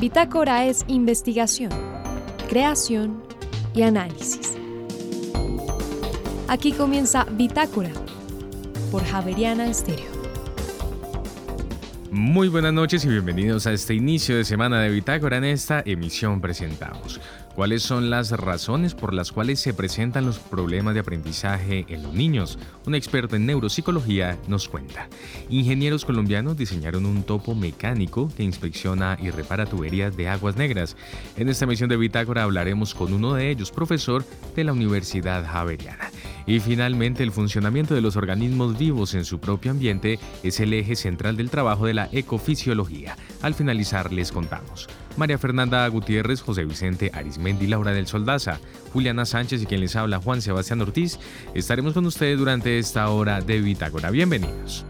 Bitácora es investigación, creación y análisis. Aquí comienza Bitácora por Javeriana Estéreo. Muy buenas noches y bienvenidos a este inicio de semana de Bitácora. En esta emisión presentamos cuáles son las razones por las cuales se presentan los problemas de aprendizaje en los niños. Un experto en neuropsicología nos cuenta. Ingenieros colombianos diseñaron un topo mecánico que inspecciona y repara tuberías de aguas negras. En esta emisión de Bitácora hablaremos con uno de ellos, profesor de la Universidad Javeriana. Y finalmente, el funcionamiento de los organismos vivos en su propio ambiente es el eje central del trabajo de la ecofisiología. Al finalizar, les contamos. María Fernanda Gutiérrez, José Vicente Arismendi, Laura del Soldaza, Juliana Sánchez y quien les habla Juan Sebastián Ortiz, estaremos con ustedes durante esta hora de Bitácora. Bienvenidos.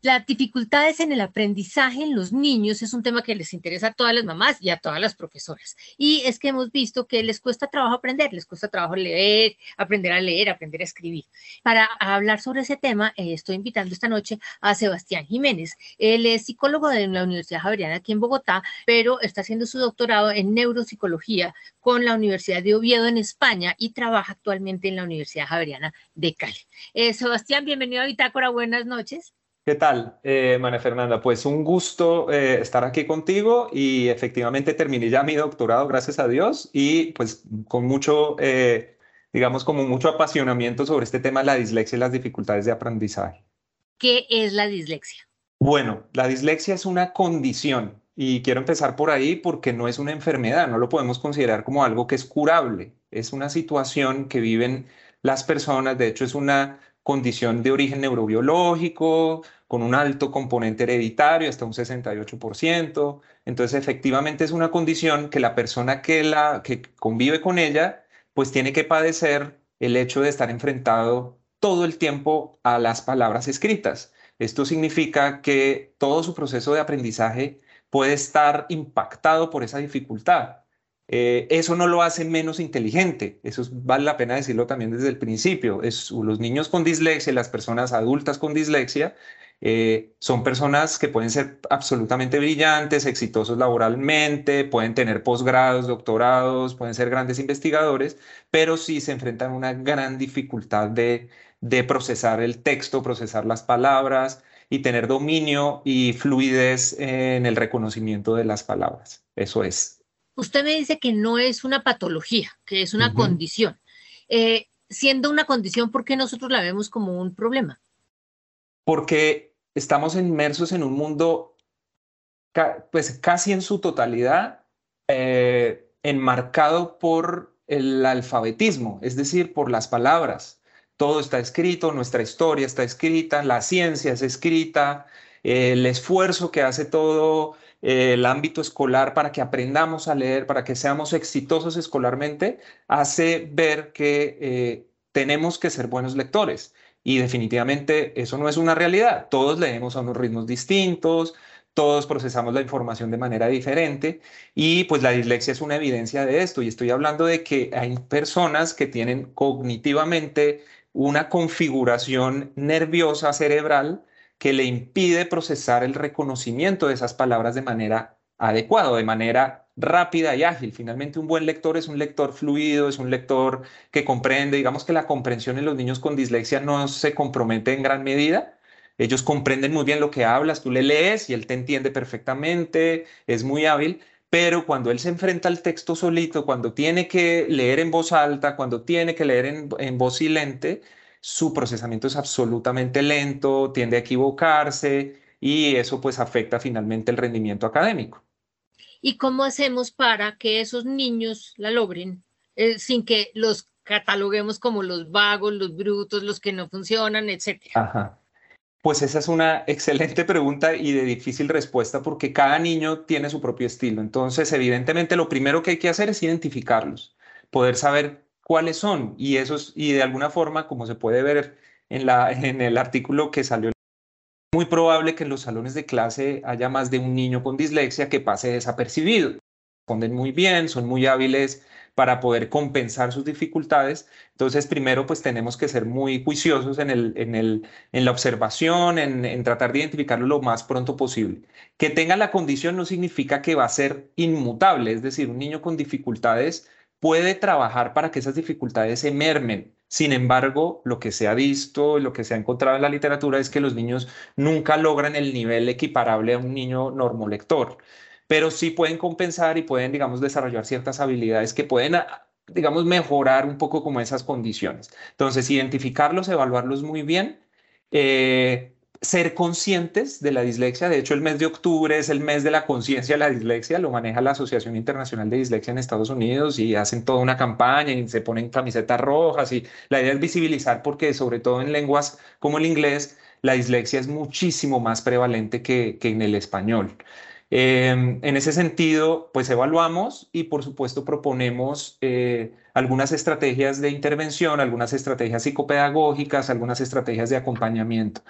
Las dificultades en el aprendizaje en los niños es un tema que les interesa a todas las mamás y a todas las profesoras. Y es que hemos visto que les cuesta trabajo aprender, les cuesta trabajo leer, aprender a leer, aprender a escribir. Para hablar sobre ese tema, eh, estoy invitando esta noche a Sebastián Jiménez. Él es psicólogo de la Universidad Javeriana aquí en Bogotá, pero está haciendo su doctorado en neuropsicología con la Universidad de Oviedo en España y trabaja actualmente en la Universidad Javeriana de Cali. Eh, Sebastián, bienvenido a Bitácora, buenas noches. ¿Qué tal, eh, María Fernanda? Pues un gusto eh, estar aquí contigo y efectivamente terminé ya mi doctorado, gracias a Dios, y pues con mucho, eh, digamos, como mucho apasionamiento sobre este tema de la dislexia y las dificultades de aprendizaje. ¿Qué es la dislexia? Bueno, la dislexia es una condición y quiero empezar por ahí porque no es una enfermedad, no lo podemos considerar como algo que es curable, es una situación que viven las personas, de hecho es una condición de origen neurobiológico, con un alto componente hereditario, hasta un 68%. Entonces, efectivamente es una condición que la persona que, la, que convive con ella, pues tiene que padecer el hecho de estar enfrentado todo el tiempo a las palabras escritas. Esto significa que todo su proceso de aprendizaje puede estar impactado por esa dificultad. Eh, eso no lo hace menos inteligente, eso vale la pena decirlo también desde el principio. Es, los niños con dislexia, las personas adultas con dislexia, eh, son personas que pueden ser absolutamente brillantes, exitosos laboralmente, pueden tener posgrados, doctorados, pueden ser grandes investigadores, pero sí se enfrentan a una gran dificultad de, de procesar el texto, procesar las palabras y tener dominio y fluidez en el reconocimiento de las palabras. Eso es. Usted me dice que no es una patología, que es una condición. Eh, siendo una condición, ¿por qué nosotros la vemos como un problema? Porque estamos inmersos en un mundo, pues casi en su totalidad, eh, enmarcado por el alfabetismo, es decir, por las palabras. Todo está escrito, nuestra historia está escrita, la ciencia es escrita, el esfuerzo que hace todo el ámbito escolar para que aprendamos a leer, para que seamos exitosos escolarmente, hace ver que eh, tenemos que ser buenos lectores. Y definitivamente eso no es una realidad. Todos leemos a unos ritmos distintos, todos procesamos la información de manera diferente y pues la dislexia es una evidencia de esto. Y estoy hablando de que hay personas que tienen cognitivamente una configuración nerviosa cerebral que le impide procesar el reconocimiento de esas palabras de manera adecuada, de manera rápida y ágil. Finalmente, un buen lector es un lector fluido, es un lector que comprende. Digamos que la comprensión en los niños con dislexia no se compromete en gran medida. Ellos comprenden muy bien lo que hablas, tú le lees y él te entiende perfectamente, es muy hábil, pero cuando él se enfrenta al texto solito, cuando tiene que leer en voz alta, cuando tiene que leer en, en voz silente, su procesamiento es absolutamente lento, tiende a equivocarse y eso pues afecta finalmente el rendimiento académico. ¿Y cómo hacemos para que esos niños la logren eh, sin que los cataloguemos como los vagos, los brutos, los que no funcionan, etcétera? Pues esa es una excelente pregunta y de difícil respuesta porque cada niño tiene su propio estilo. Entonces, evidentemente, lo primero que hay que hacer es identificarlos, poder saber cuáles son. Y, esos, y de alguna forma, como se puede ver en, la, en el artículo que salió, muy probable que en los salones de clase haya más de un niño con dislexia que pase desapercibido. Responden muy bien, son muy hábiles para poder compensar sus dificultades. Entonces, primero, pues tenemos que ser muy juiciosos en, el, en, el, en la observación, en, en, tratar de identificarlo lo más pronto posible. Que tenga la condición no significa que va a ser inmutable, es decir, un niño con dificultades puede trabajar para que esas dificultades se mermen. Sin embargo, lo que se ha visto, lo que se ha encontrado en la literatura es que los niños nunca logran el nivel equiparable a un niño normolector, pero sí pueden compensar y pueden, digamos, desarrollar ciertas habilidades que pueden, digamos, mejorar un poco como esas condiciones. Entonces, identificarlos, evaluarlos muy bien. Eh, ser conscientes de la dislexia. De hecho, el mes de octubre es el mes de la conciencia de la dislexia, lo maneja la Asociación Internacional de Dislexia en Estados Unidos y hacen toda una campaña y se ponen camisetas rojas y la idea es visibilizar porque sobre todo en lenguas como el inglés, la dislexia es muchísimo más prevalente que, en el español. Em, en ese sentido, pues evaluamos y por supuesto proponemos eh, algunas estrategias de intervención, algunas estrategias psicopedagógicas, algunas estrategias de acompañamiento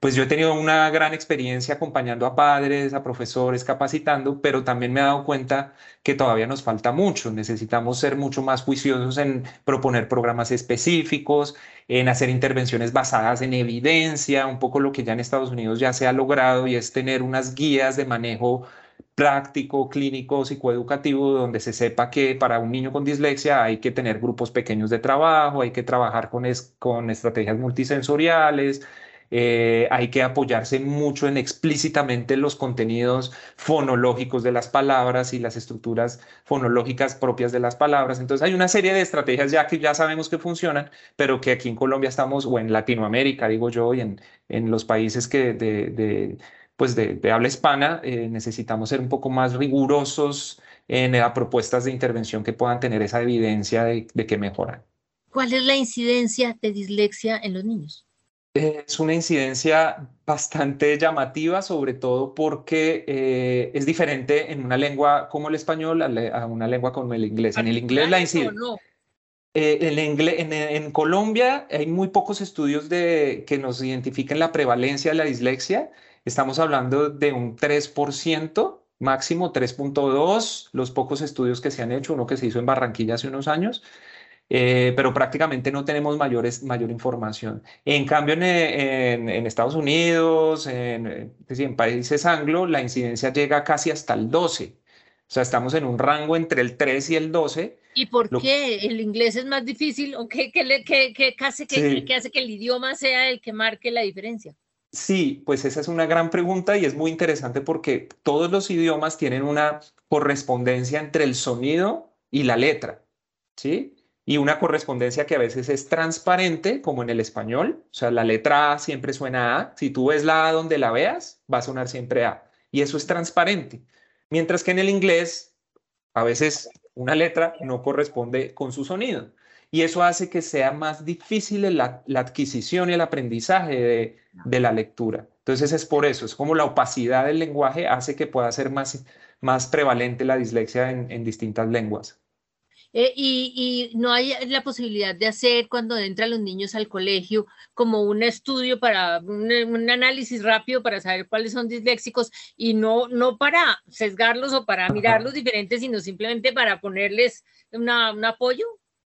pues yo he tenido una gran experiencia acompañando a padres, a profesores, capacitando, pero también me he dado cuenta que todavía nos falta mucho. Necesitamos ser mucho más juiciosos en proponer programas específicos, en hacer intervenciones basadas en evidencia, un poco lo que ya en Estados Unidos ya se ha logrado y es tener unas guías de manejo práctico, clínico, psicoeducativo, donde se sepa que para un niño con dislexia hay que tener grupos pequeños de trabajo, hay que trabajar con, con estrategias multisensoriales, eh, hay que apoyarse mucho en explícitamente los contenidos fonológicos de las palabras y las estructuras fonológicas propias de las palabras. Entonces hay una serie de estrategias ya que ya sabemos que funcionan, pero que aquí en Colombia estamos, o en Latinoamérica, digo yo, y en, en los países que de, pues de, habla hispana, eh, necesitamos ser un poco más rigurosos en las propuestas de intervención que puedan tener esa evidencia de que mejoran. ¿Cuál es la incidencia de dislexia en los niños? Es una incidencia bastante llamativa, sobre todo porque eh, es diferente en una lengua como el español a, una lengua como el inglés. En el inglés la incidencia... Eh, en, en, Colombia hay muy pocos estudios de, que nos identifiquen la prevalencia de la dislexia. Estamos hablando de un 3%, máximo 3.2, los pocos estudios que se han hecho, uno que se hizo en Barranquilla hace unos años, eh, pero prácticamente no tenemos mayores, mayor información. En cambio, en, Estados Unidos, en, en, países anglo, la incidencia llega casi hasta el 12. O sea, estamos en un rango entre el 3 y el 12. ¿Y por qué el inglés es más difícil o qué, hace que, hace que el idioma sea el que marque la diferencia? Sí, pues esa es una gran pregunta y es muy interesante porque todos los idiomas tienen una correspondencia entre el sonido y la letra, ¿sí? Y una correspondencia que a veces es transparente, como en el español, o sea, la letra A siempre suena A, si tú ves la A donde la veas, va a sonar siempre A, y eso es transparente. Mientras que en el inglés, a veces una letra no corresponde con su sonido, y eso hace que sea más difícil la, adquisición y el aprendizaje de, de, la lectura. Entonces es por eso, es como la opacidad del lenguaje hace que pueda ser más, más prevalente la dislexia en, en distintas lenguas. Eh, y, no hay la posibilidad de hacer cuando entran los niños al colegio como un estudio para un, análisis rápido para saber cuáles son disléxicos y no, no para sesgarlos o para mirarlos diferentes, sino simplemente para ponerles un apoyo.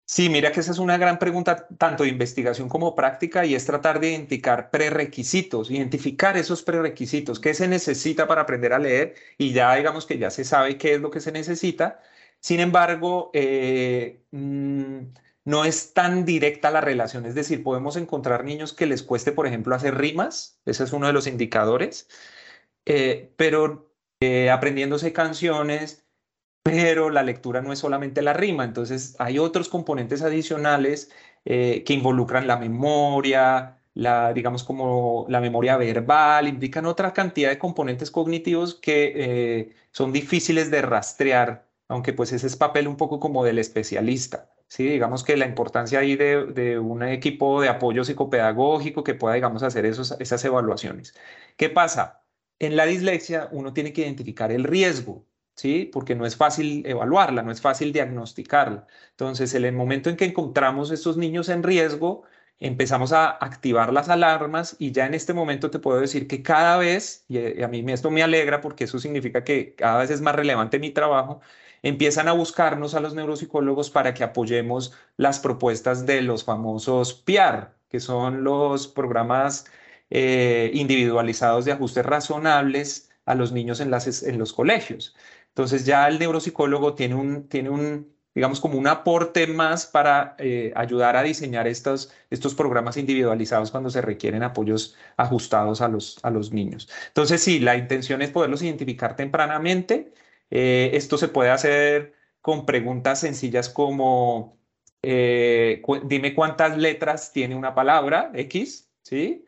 Sí, mira que esa es una gran pregunta, tanto de investigación como práctica, y es tratar de identificar prerequisitos, identificar esos prerequisitos, qué se necesita para aprender a leer, y ya digamos que ya se sabe qué es lo que se necesita, sin embargo, eh, mm, no es tan directa la relación. Es decir, podemos encontrar niños que les cueste, por ejemplo, hacer rimas. Ese es uno de los indicadores. Eh, pero eh, aprendiéndose canciones, pero la lectura no es solamente la rima. Entonces, hay otros componentes adicionales que involucran la memoria, la, digamos como la memoria verbal, indican otra cantidad de componentes cognitivos que son difíciles de rastrear aunque pues ese es papel un poco como del especialista. Sí, digamos que la importancia ahí de, un equipo de apoyo psicopedagógico que pueda, digamos, hacer esos, esas evaluaciones. ¿Qué pasa? En la dislexia uno tiene que identificar el riesgo, ¿sí? Porque no es fácil evaluarla, no es fácil diagnosticarla. Entonces, en el momento en que encontramos estos niños en riesgo, empezamos a activar las alarmas y ya en este momento te puedo decir que cada vez, y a mí esto me alegra porque eso significa que cada vez es más relevante mi trabajo, empiezan a buscarnos a los neuropsicólogos para que apoyemos las propuestas de los famosos PIAR, que son los programas eh, individualizados de ajustes razonables a los niños en, las, en los colegios. Entonces ya el neuropsicólogo tiene un, tiene un digamos, como un aporte más para eh, ayudar a diseñar estos, estos programas individualizados cuando se requieren apoyos ajustados a los, a los niños. Entonces, sí, la intención es poderlos identificar tempranamente. Eh, esto se puede hacer con preguntas sencillas como, eh, dime cuántas letras tiene una palabra X, ¿sí?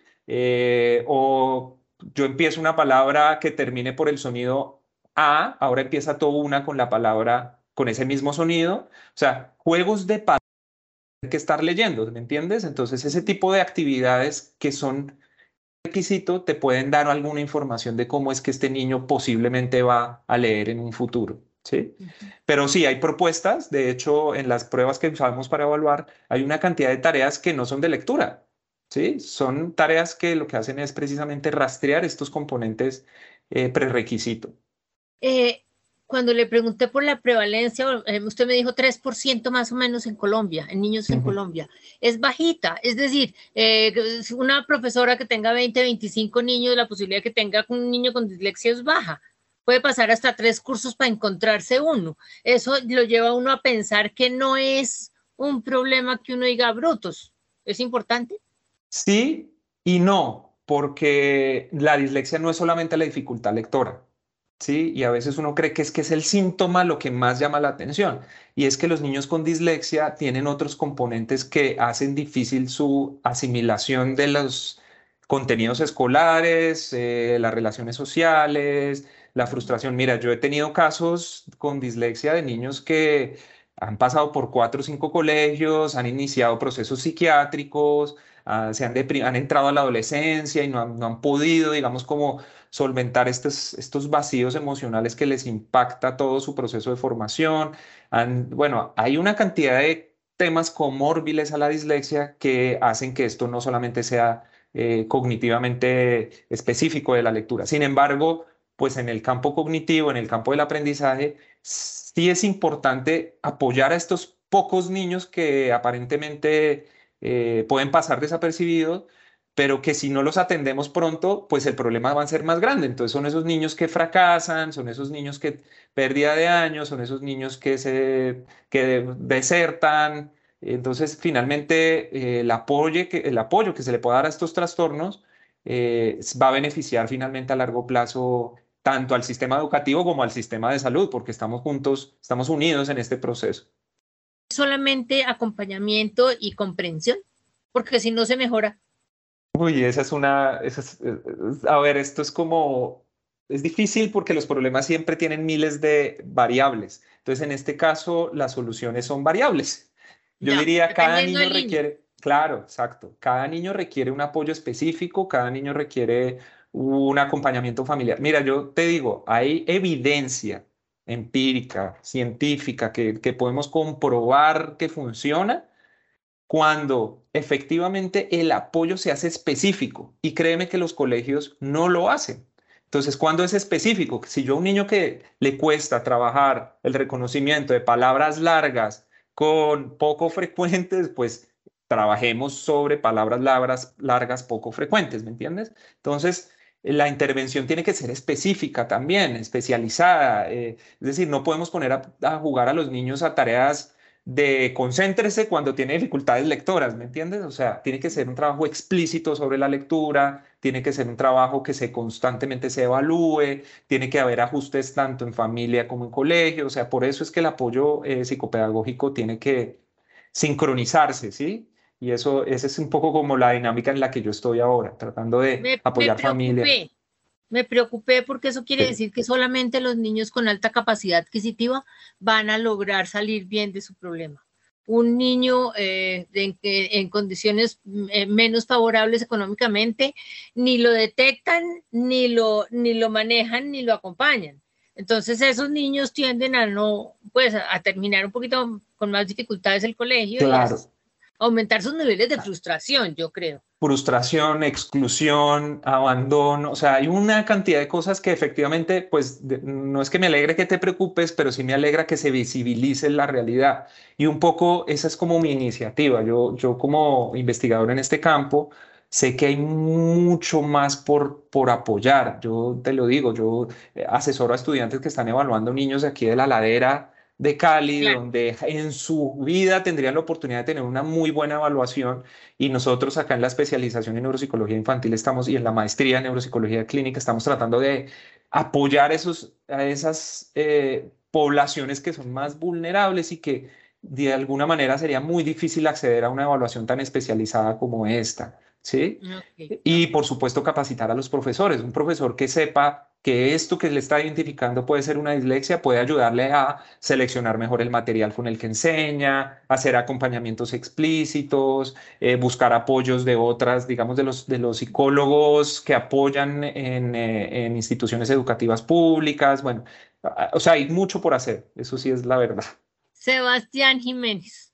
o yo empiezo una palabra que termine por el sonido A, ahora empieza todo una con la palabra con ese mismo sonido. O sea, juegos de palabras que estar leyendo, ¿me entiendes? Entonces, ese tipo de actividades que son requisito te pueden dar alguna información de cómo es que este niño posiblemente va a leer en un futuro. ¿sí? Pero sí, hay propuestas. De hecho, en las pruebas que usamos para evaluar, hay una cantidad de tareas que no son de lectura. ¿sí? Son tareas que lo que hacen es precisamente rastrear estos componentes eh, prerequisito. Eh, cuando le pregunté por la prevalencia, eh, usted me dijo 3% más o menos en Colombia, en niños en Colombia. Es bajita, es decir, eh, una profesora que tenga 20, 25 niños, la posibilidad de que tenga un niño con dislexia es baja. Puede pasar hasta tres cursos para encontrarse uno. Eso lo lleva a uno a pensar que no es un problema que uno diga brutos. ¿Es importante? Sí y no, porque la dislexia no es solamente la dificultad lectora ¿sí? Y a veces uno cree que es que es el síntoma lo que más llama la atención. Y es que los niños con dislexia tienen otros componentes que hacen difícil su asimilación de los contenidos escolares, eh, las relaciones sociales, la frustración. Mira, yo he tenido casos con dislexia de niños que han pasado por cuatro o cinco colegios, han iniciado procesos psiquiátricos, ah, se han, han entrado a la adolescencia y no han, no han podido, digamos, como solventar estos, estos vacíos emocionales que les impacta todo su proceso de formación. bueno, hay una cantidad de temas comórbiles a la dislexia que hacen que esto no solamente sea eh, cognitivamente específico de la lectura. Sin embargo, pues en el campo cognitivo, en el campo del aprendizaje, sí es importante apoyar a estos pocos niños que aparentemente eh, pueden pasar desapercibidos, pero que si no los atendemos pronto, pues el problema va a ser más grande. Entonces son esos niños que fracasan, son esos niños que pérdida de años, son esos niños que se que desertan. Entonces, finalmente, eh, el, apoyo que, el apoyo que se le pueda dar a estos trastornos eh, va a beneficiar finalmente a largo plazo tanto al sistema educativo como al sistema de salud, porque estamos juntos, estamos unidos en este proceso. Solamente acompañamiento y comprensión, porque si no se mejora, Uy, esa es una, a ver, esto es como, es difícil porque los problemas siempre tienen miles de variables. Entonces, en este caso, las soluciones son variables. Yo diría, cada niño requiere, claro, exacto, cada niño requiere un apoyo específico, cada niño requiere un acompañamiento familiar. Mira, yo te digo, hay evidencia empírica, científica, que, que podemos comprobar que funciona cuando efectivamente el apoyo se hace específico y créeme que los colegios no lo hacen. Entonces, ¿cuándo es específico? Si yo a un niño que le cuesta trabajar el reconocimiento de palabras largas con poco frecuentes, pues trabajemos sobre palabras largas, largas poco frecuentes, ¿me entiendes? Entonces, la intervención tiene que ser específica también, especializada. Eh, es decir, no podemos poner a jugar a los niños a tareas de concéntrese cuando tiene dificultades lectoras, ¿me entiendes? O sea, tiene que ser un trabajo explícito sobre la lectura, tiene que ser un trabajo que se constantemente se evalúe, tiene que haber ajustes tanto en familia como en colegio, o sea, por eso es que el apoyo eh, psicopedagógico tiene que sincronizarse, ¿sí? Y eso, esa es un poco como la dinámica en la que yo estoy ahora, tratando de apoyar familia me preocupé porque eso quiere decir que solamente los niños con alta capacidad adquisitiva van a lograr salir bien de su problema. Un niño eh, en, condiciones eh, menos favorables económicamente ni lo detectan, ni lo, ni lo manejan, ni lo acompañan. Entonces esos niños tienden a no, pues a terminar un poquito con más dificultades el colegio. Claro. Aumentar sus niveles de frustración, yo creo. Frustración, exclusión, abandono, o sea, hay una cantidad de cosas que efectivamente, pues no es que me alegre que te preocupes, pero sí me alegra que se visibilice la realidad. Y un poco esa es como mi iniciativa. Yo, yo como investigador en este campo, sé que hay mucho más por, por apoyar. Yo te lo digo, yo eh, asesoro a estudiantes que están evaluando niños de aquí de la ladera de Cali, donde en su vida tendrían la oportunidad de tener una muy buena evaluación y nosotros acá en la especialización en neuropsicología infantil estamos y en la maestría en neuropsicología clínica estamos tratando de apoyar esos, a esas eh, poblaciones que son más vulnerables y que de alguna manera sería muy difícil acceder a una evaluación tan especializada como esta. ¿Sí? Y por supuesto capacitar a los profesores, un profesor que sepa que esto que le está identificando puede ser una dislexia, puede ayudarle a seleccionar mejor el material con el que enseña, hacer acompañamientos explícitos, eh, buscar apoyos de otras, digamos, de los, de los psicólogos que apoyan en, eh, en instituciones educativas públicas. Bueno, o sea, hay mucho por hacer, eso sí es la verdad. Sebastián Jiménez.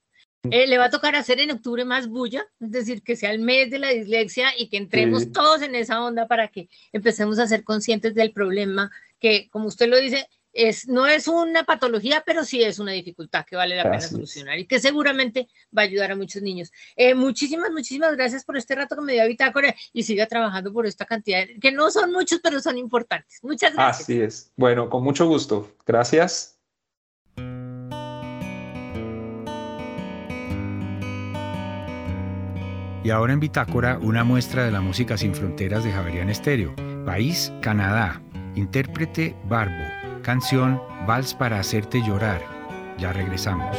Eh, le va a tocar hacer en octubre más bulla, es decir, que sea el mes de la dislexia y que entremos todos en esa onda para que empecemos a ser conscientes del problema que, como usted lo dice, es, no es una patología, pero sí es una dificultad que vale la pena solucionar y que seguramente va a ayudar a muchos niños. Eh, muchísimas, muchísimas gracias por este rato que me dio a Bitácora y siga trabajando por esta cantidad, que no son muchos, pero son importantes. Muchas gracias. Así es. Bueno, con mucho gusto. Gracias. Y ahora en Bitácora, una muestra de la música sin fronteras de Javerian Estéreo. País, Canadá. Intérprete, Barbo. Canción, Vals para hacerte llorar. Ya regresamos.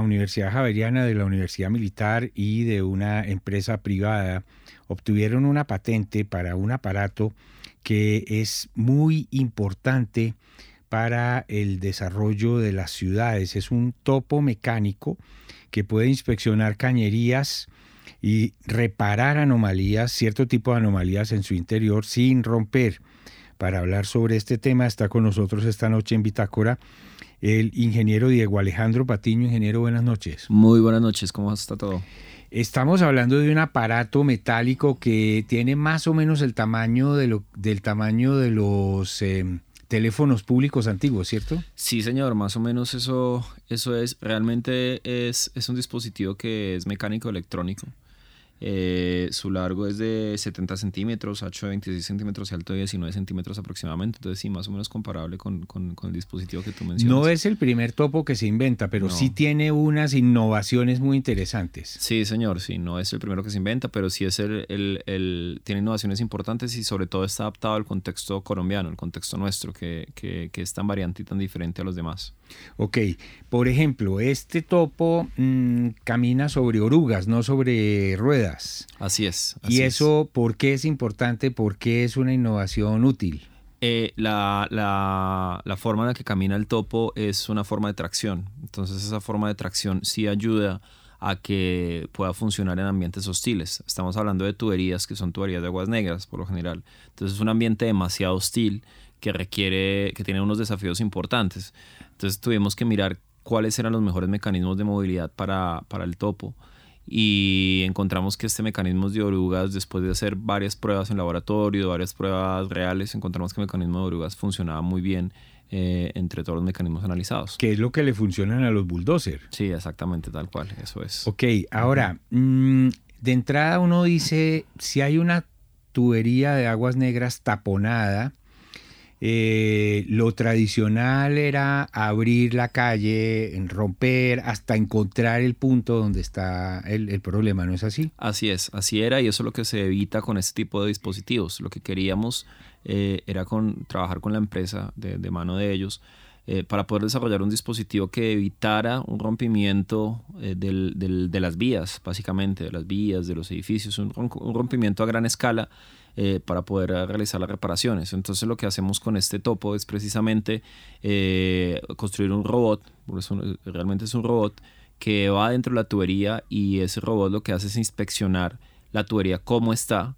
Universidad Javeriana, de la Universidad Militar y de una empresa privada obtuvieron una patente para un aparato que es muy importante para el desarrollo de las ciudades. Es un topo mecánico que puede inspeccionar cañerías y reparar anomalías, cierto tipo de anomalías en su interior sin romper. Para hablar sobre este tema está con nosotros esta noche en Bitácora el ingeniero Diego Alejandro Patiño. Ingeniero, buenas noches. Muy buenas noches, ¿cómo está todo? Estamos hablando de un aparato metálico que tiene más o menos el tamaño de lo, del tamaño de los em, teléfonos públicos antiguos, ¿cierto? Sí, señor, más o menos eso, eso es. Realmente es, es un dispositivo que es mecánico electrónico. Eh, su largo es de 70 centímetros, ancho de 26 centímetros y alto de 19 centímetros aproximadamente. Entonces, sí, más o menos comparable con, con, el dispositivo que tú mencionas. No es el primer topo que se inventa, pero sí tiene unas innovaciones muy interesantes. Sí, señor, sí, no es el primero que se inventa, pero sí es el, el, el tiene innovaciones importantes y sobre todo está adaptado al contexto colombiano, el contexto nuestro, que, que, que es tan variante y tan diferente a los demás. Ok, por ejemplo, este topo mm, camina sobre orugas, no sobre ruedas. Así es. ¿Y eso por qué es importante? ¿Por qué es una innovación útil? Eh, la, la, forma en la que camina el topo es una forma de tracción. Entonces esa forma de tracción sí ayuda a que pueda funcionar en ambientes hostiles. Estamos hablando de tuberías que son tuberías de aguas negras por lo general. Entonces es un ambiente demasiado hostil que requiere, que tiene unos desafíos importantes. Entonces tuvimos que mirar cuáles eran los mejores mecanismos de movilidad para, para el topo y encontramos que este mecanismo de orugas, después de hacer varias pruebas en laboratorio, varias pruebas reales, encontramos que el mecanismo de orugas funcionaba muy bien eh, entre todos los mecanismos analizados. ¿Qué es lo que le funcionan a los bulldozers? Sí, exactamente, tal cual, eso es. Ok, ahora, mm, de entrada uno dice, si hay una tubería de aguas negras taponada, eh, lo tradicional era abrir la calle, romper, hasta encontrar el punto donde está el, problema, ¿no es así? Así es, así era y eso es lo que se evita con este tipo de dispositivos. Lo que queríamos eh, era con, trabajar con la empresa de, mano de ellos eh, para poder desarrollar un dispositivo que evitara un rompimiento de las vías, básicamente, de las vías, de los edificios, un rompimiento a gran escala eh, para poder realizar las reparaciones. Entonces lo que hacemos con este topo es precisamente eh, construir un robot, realmente es un robot que va dentro de la tubería y ese robot lo que hace es inspeccionar la tubería cómo está,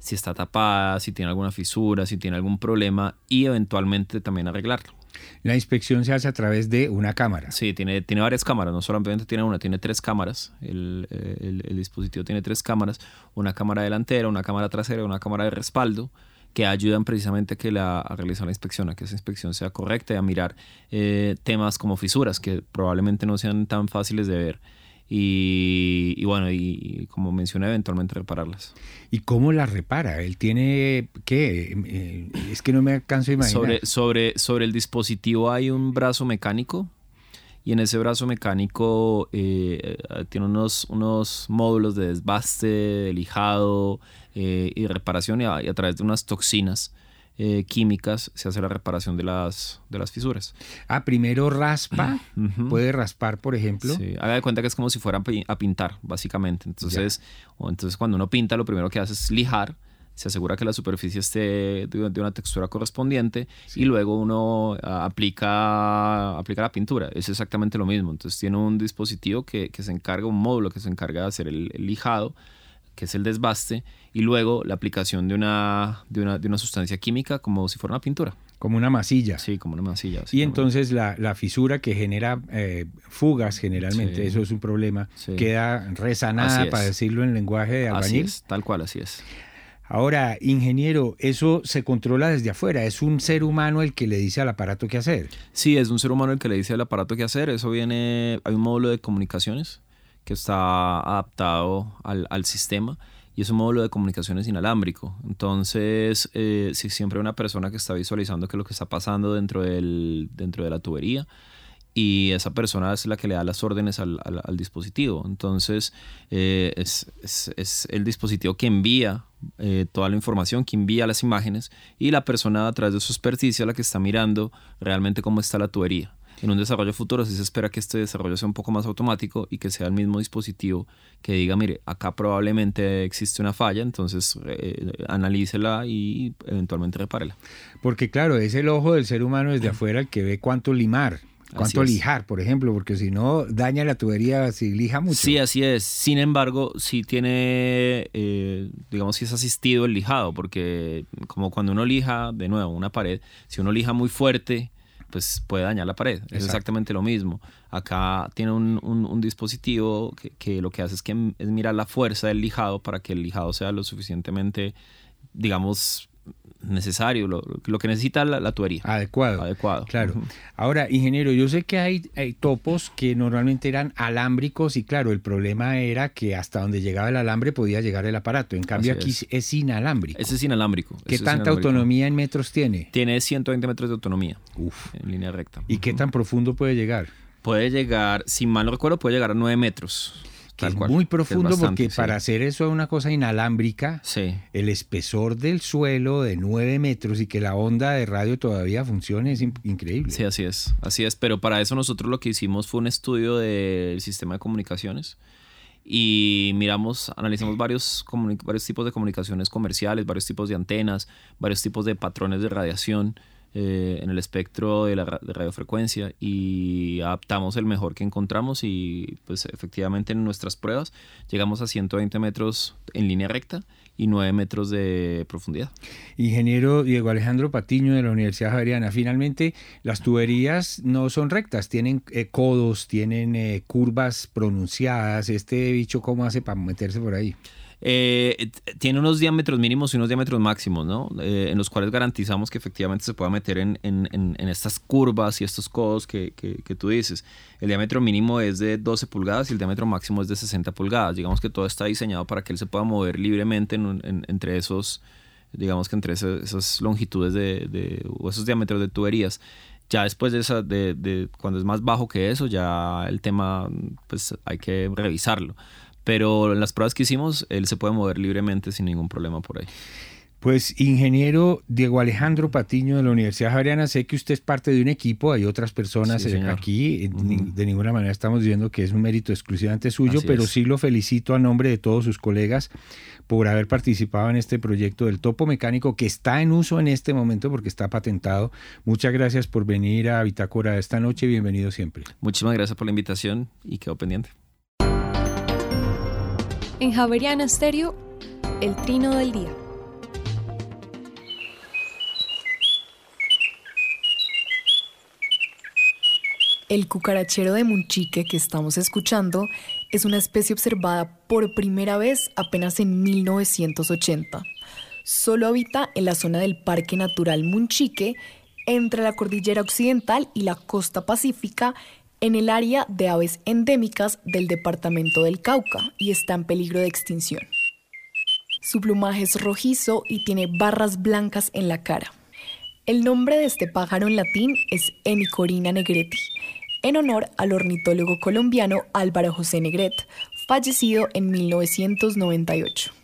si está tapada, si tiene alguna fisura, si tiene algún problema y eventualmente también arreglarlo. La inspección se hace a través de una cámara. Sí, tiene, tiene varias cámaras, no solamente tiene una, tiene tres cámaras. El, el, dispositivo tiene tres cámaras, una cámara delantera, una cámara trasera una cámara de respaldo que ayudan precisamente a, que la, a realizar la inspección, a que esa inspección sea correcta y a mirar eh, temas como fisuras que probablemente no sean tan fáciles de ver y, bueno, y, como mencioné, eventualmente repararlas. ¿Y cómo las repara? Él tiene, ¿qué? Eh, es que no me alcanzo a imaginar. Sobre, sobre, sobre el dispositivo hay un brazo mecánico y en ese brazo mecánico eh, tiene unos, unos módulos de desbaste, de lijado eh, y reparación y a, través de unas toxinas eh, químicas se hace la reparación de las, de las fisuras. Ah, primero raspa, puede raspar, por ejemplo. Sí, haga de cuenta que es como si fuera a pintar, básicamente. Entonces, entonces cuando uno pinta, lo primero que hace es lijar, se asegura que la superficie esté de, una textura correspondiente y luego uno ah, aplica, aplica la pintura. Es exactamente lo mismo. Entonces tiene un dispositivo que, que se encarga, un módulo que se encarga de hacer el lijado que es el desbaste, y luego la aplicación de una, de una, de una sustancia química como si fuera una pintura. Como una masilla. Sí, como una masilla. Y entonces la, la, fisura que genera eh, fugas generalmente, eso es un problema, queda resanada, para decirlo en lenguaje de albañil. Así es, tal cual, así es. Ahora, ingeniero, eso se controla desde afuera, es un ser humano el que le dice al aparato qué hacer. Sí, es un ser humano el que le dice al aparato qué hacer, eso viene, hay un módulo de comunicaciones que está adaptado al, al sistema y es un módulo de comunicaciones inalámbrico. Entonces, eh, si siempre hay una persona que está visualizando qué es lo que está pasando dentro, del, dentro de la tubería y esa persona es la que le da las órdenes al, al, dispositivo. Entonces, eh, es, es, es, el dispositivo que envía eh, toda la información, que envía las imágenes y la persona a través de su experticia la que está mirando realmente cómo está la tubería en un desarrollo futuro sí se espera que este desarrollo sea un poco más automático y que sea el mismo dispositivo que diga, mire, acá probablemente existe una falla, entonces eh, analícela y eventualmente repárela. Porque claro, es el ojo del ser humano desde afuera el que ve cuánto limar. Cuánto lijar, por ejemplo, porque si no daña la tubería si lija mucho. Sí, así es. Sin embargo, si tiene, eh, digamos, si es asistido el lijado, porque como cuando uno lija, de nuevo, una pared, si uno lija muy fuerte, pues puede dañar la pared. Es exactamente lo mismo. Acá tiene un, dispositivo que, lo que hace es que es mirar la fuerza del lijado para que el lijado sea lo suficientemente, digamos, necesario, lo, lo que necesita la, tubería. Adecuado. Adecuado. Claro. Ahora, ingeniero, yo sé que hay, topos que normalmente eran alámbricos y claro, el problema era que hasta donde llegaba el alambre podía llegar el aparato. En cambio aquí es. inalámbrico. Ese es inalámbrico. ¿Qué tanta autonomía en metros tiene? Tiene 120 metros de autonomía. Uf. En línea recta. ¿Y qué tan profundo puede llegar? Puede llegar, si mal no recuerdo, puede llegar a 9 metros que es muy profundo porque para hacer eso una cosa inalámbrica, el espesor del suelo de 9 metros y que la onda de radio todavía funcione es increíble. Sí, así es, así es, pero para eso nosotros lo que hicimos fue un estudio del sistema de comunicaciones y miramos, analizamos varios, varios tipos de comunicaciones comerciales, varios tipos de antenas, varios tipos de patrones de radiación eh, en el espectro de la radiofrecuencia y adaptamos el mejor que encontramos y pues efectivamente en nuestras pruebas llegamos a 120 metros en línea recta y 9 metros de profundidad. Ingeniero Diego Alejandro Patiño de la Universidad Javeriana, finalmente las tuberías no son rectas, tienen eh, codos, tienen eh, curvas pronunciadas. ¿Este bicho cómo hace para meterse por ahí? Eh, tiene unos diámetros mínimos y unos diámetros máximos, ¿no? Eh, en los cuales garantizamos que efectivamente se pueda meter en, en, en estas curvas y estos codos que, que, que, tú dices. El diámetro mínimo es de 12 pulgadas y el diámetro máximo es de 60 pulgadas. Digamos que todo está diseñado para que él se pueda mover libremente entre esos, digamos que entre esas, longitudes de, de, o esos diámetros de tuberías ya después de, esa, de, de, cuando es más bajo que eso, ya el tema pues hay que revisarlo pero en las pruebas que hicimos, él se puede mover libremente sin ningún problema por ahí. Pues ingeniero Diego Alejandro Patiño de la Universidad Javeriana, sé que usted es parte de un equipo, hay otras personas aquí, de ninguna manera estamos diciendo que es un mérito exclusivamente suyo, pero sí lo felicito a nombre de todos sus colegas por haber participado en este proyecto del topo mecánico que está en uso en este momento porque está patentado. Muchas gracias por venir a Bitácora esta noche, bienvenido siempre. Muchísimas gracias por la invitación y quedo pendiente. En Javeriana Stereo, el trino del día. El cucarachero de Munchique que estamos escuchando es una especie observada por primera vez apenas en 1980. Solo habita en la zona del Parque Natural Munchique, entre la cordillera occidental y la costa pacífica, en el área de aves endémicas del departamento del Cauca y está en peligro de extinción. Su plumaje es rojizo y tiene barras blancas en la cara. El nombre de este pájaro en latín es Hemicorina negreti, en honor al ornitólogo colombiano Álvaro José Negret, fallecido en 1998.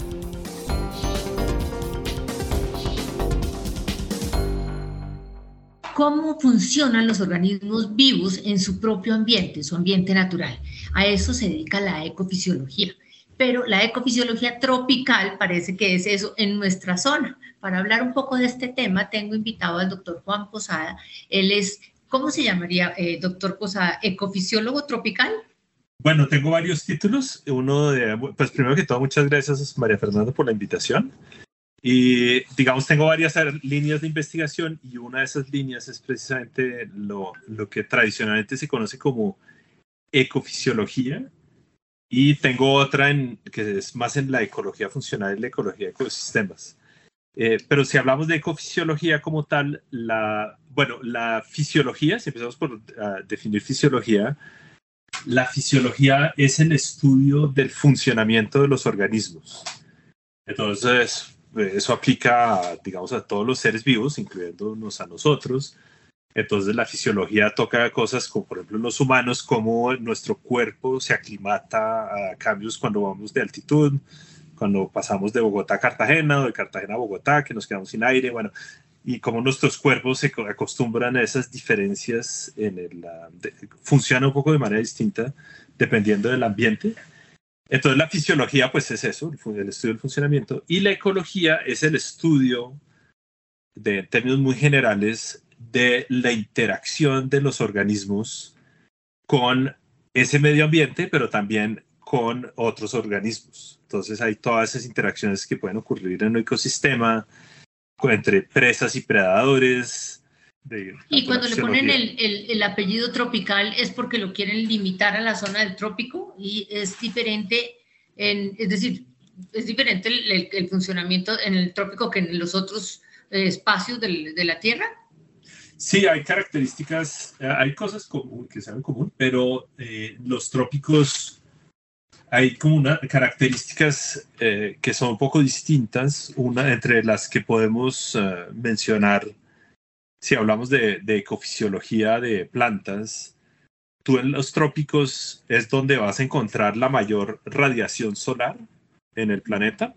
Cómo funcionan los organismos vivos en su propio ambiente, su ambiente natural. A eso se dedica la ecofisiología. Pero la ecofisiología tropical parece que es eso en nuestra zona. Para hablar un poco de este tema, tengo invitado al doctor Juan Posada. Él es, ¿cómo se llamaría, eh, doctor Posada? ¿Ecofisiólogo tropical? Bueno, tengo varios títulos. Uno de, pues primero que todo, muchas gracias María Fernanda por la invitación. Y digamos, tengo varias líneas de investigación y una de esas líneas es precisamente lo, lo que tradicionalmente se conoce como ecofisiología. Y tengo otra en, que es más en la ecología funcional y la ecología de ecosistemas. Eh, pero si hablamos de ecofisiología como tal, la, bueno, la fisiología, si empezamos por uh, definir fisiología, la fisiología es el estudio del funcionamiento de los organismos. Entonces, eso aplica, digamos, a todos los seres vivos, incluyéndonos a nosotros. Entonces la fisiología toca cosas como, por ejemplo, los humanos, cómo nuestro cuerpo se aclimata a cambios cuando vamos de altitud, cuando pasamos de Bogotá a Cartagena o de Cartagena a Bogotá, que nos quedamos sin aire, bueno, y cómo nuestros cuerpos se acostumbran a esas diferencias en el, funciona un poco de manera distinta dependiendo del ambiente. Entonces la fisiología pues es eso, el estudio del funcionamiento, y la ecología es el estudio, de, en términos muy generales, de la interacción de los organismos con ese medio ambiente, pero también con otros organismos. Entonces hay todas esas interacciones que pueden ocurrir en un ecosistema, entre presas y predadores, y cuando le ponen el, el, apellido tropical es porque lo quieren limitar a la zona del trópico y es diferente, en, es decir, es diferente el, el, funcionamiento en el trópico que en los otros eh, espacios de, de la Tierra. Sí, hay características, eh, hay cosas que sean común, pero eh, los trópicos hay como unas características que son un poco distintas, una entre las que podemos mencionar si hablamos de, de ecofisiología de plantas, tú en los trópicos es donde vas a encontrar la mayor radiación solar en el planeta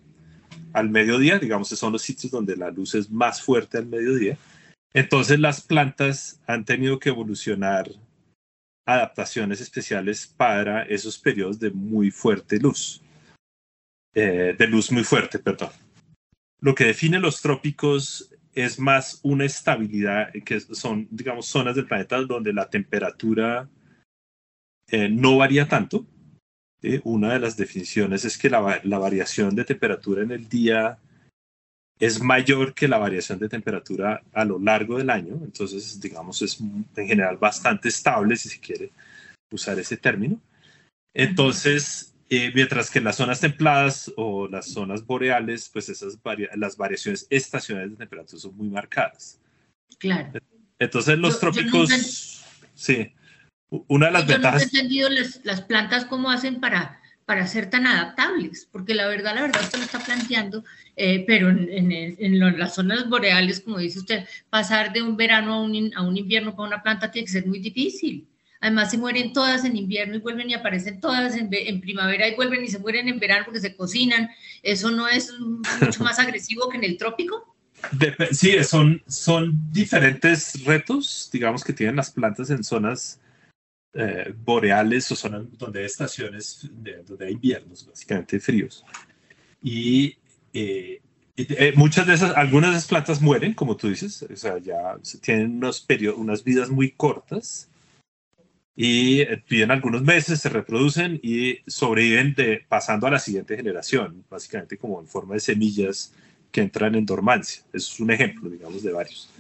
al mediodía, digamos que son los sitios donde la luz es más fuerte al mediodía. Entonces las plantas han tenido que evolucionar adaptaciones especiales para esos periodos de muy fuerte luz, eh, de luz muy fuerte, perdón. Lo que define los trópicos es más una estabilidad, que son, digamos, zonas del planeta donde la temperatura eh, no varía tanto. Una de las definiciones es que la, la, variación de temperatura en el día es mayor que la variación de temperatura a lo largo del año. Entonces, digamos, es en general bastante estable, si se quiere usar ese término. Entonces, eh, mientras que en las zonas templadas o las zonas boreales, pues esas las variaciones estacionales de temperatura son muy marcadas. Claro. Entonces, los trópicos, sí. Una de las yo ventajas. no he entendido las, las, plantas cómo hacen para, para ser tan adaptables, porque la verdad, la verdad, usted lo está planteando, eh, pero en, en, en, las zonas boreales, como dice usted, pasar de un verano a un, a un invierno para una planta tiene que ser muy difícil. Además, se mueren todas en invierno y vuelven y aparecen todas en, en, primavera y vuelven y se mueren en verano porque se cocinan. ¿Eso no es mucho más agresivo que en el trópico? De, sí, son, son diferentes retos, digamos, que tienen las plantas en zonas eh, boreales o zonas donde hay estaciones, de, donde hay inviernos, básicamente fríos. Y eh, eh, muchas de esas, algunas de esas plantas mueren, como tú dices, o sea, ya tienen unos unas vidas muy cortas y viven algunos meses, se reproducen y sobreviven pasando a la siguiente generación, básicamente como en forma de semillas que entran en dormancia. Eso es un ejemplo, digamos, de varios.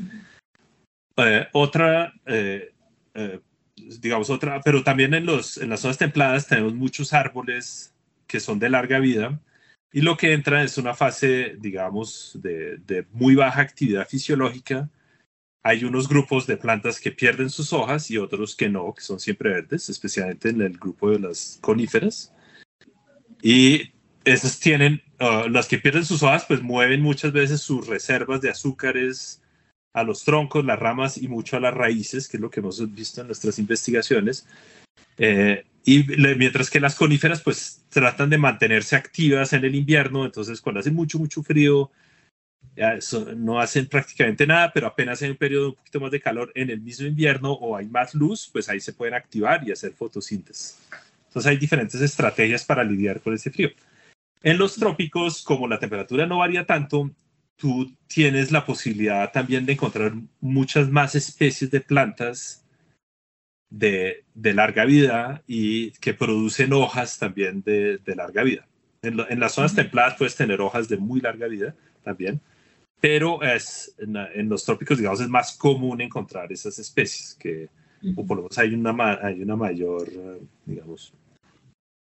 Eh, otra, eh, eh, digamos, otra, pero también en, los, en las zonas templadas tenemos muchos árboles que son de larga vida y lo que entra es una fase, digamos, de muy baja actividad fisiológica hay unos grupos de plantas que pierden sus hojas y otros que no, que son siempre verdes, especialmente en el grupo de las coníferas. Y esas tienen, uh, las que pierden sus hojas, pues mueven muchas veces sus reservas de azúcares a los troncos, las ramas y mucho a las raíces, que es lo que hemos visto en nuestras investigaciones. Eh, y mientras que las coníferas, pues tratan de mantenerse activas en el invierno, entonces cuando hace mucho, mucho frío, no hacen prácticamente nada, pero apenas hay un periodo un poquito más de calor en el mismo invierno o hay más luz, pues ahí se pueden activar y hacer fotosíntesis. Entonces hay diferentes estrategias para lidiar con ese frío. En los trópicos, como la temperatura no varía tanto, tú tienes la posibilidad también de encontrar muchas más especies de plantas de, de larga vida y que producen hojas también de, de larga vida. En, lo, en las zonas templadas puedes tener hojas de muy larga vida también pero es, en, en, los trópicos, digamos, es más común encontrar esas especies, que, uh -huh. o por lo menos hay una, hay una mayor, digamos,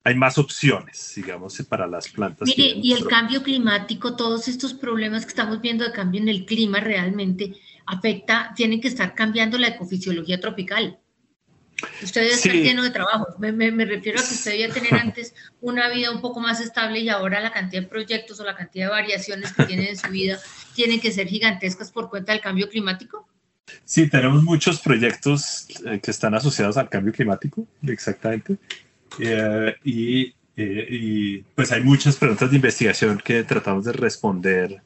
hay más opciones, digamos, para las plantas. Mire, y el cambio climático, todos estos problemas que estamos viendo de cambio en el clima realmente afecta, tienen que estar cambiando la ecofisiología tropical. Usted debe estar sí. lleno de trabajo. Me, me, me, refiero a que usted debía tener antes una vida un poco más estable y ahora la cantidad de proyectos o la cantidad de variaciones que tiene en su vida tienen que ser gigantescas por cuenta del cambio climático. Sí, tenemos muchos proyectos eh, que están asociados al cambio climático, exactamente. Eh, y, eh, y pues hay muchas preguntas de investigación que tratamos de responder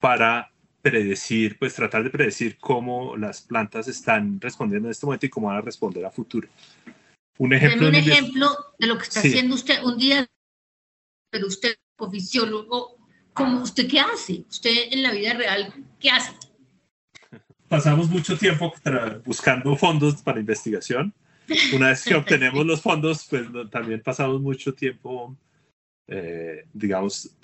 para predecir, pues tratar de predecir cómo las plantas están respondiendo en este momento y cómo van a responder a futuro. Un ejemplo, un ejemplo de lo que está sí. haciendo usted un día, pero usted, fisiólogo, ¿cómo usted qué hace? Usted en la vida real, ¿qué hace? Pasamos mucho tiempo buscando fondos para investigación. Una vez que obtenemos los fondos, pues también pasamos mucho tiempo, eh, digamos,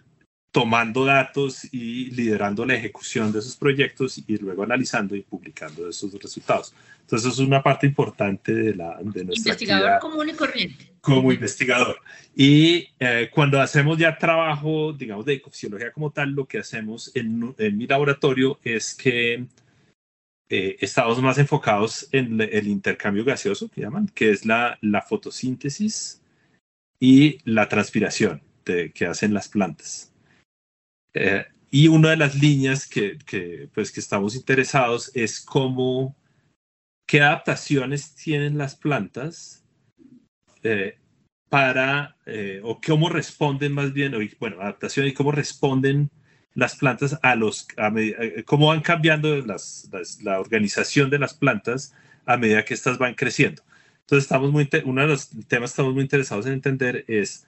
tomando datos y liderando la ejecución de esos proyectos y luego analizando y publicando esos resultados. Entonces, es una parte importante de, la, de nuestra Investigador común y corriente. Como investigador. Y eh, cuando hacemos ya trabajo, digamos, de ecofisiología como tal, lo que hacemos en, en mi laboratorio es que eh, estamos más enfocados en el intercambio gaseoso, que llaman, que es la, la fotosíntesis y la transpiración de, que hacen las plantas. Y una de las líneas que, que, pues, que estamos interesados es cómo, qué adaptaciones tienen las plantas eh, para, eh, o cómo responden más bien, o, bueno, adaptaciones y cómo responden las plantas a los, a eh, cómo van cambiando las, la organización de las plantas a medida que estas van creciendo. Entonces, estamos muy, uno de los temas que estamos muy interesados en entender es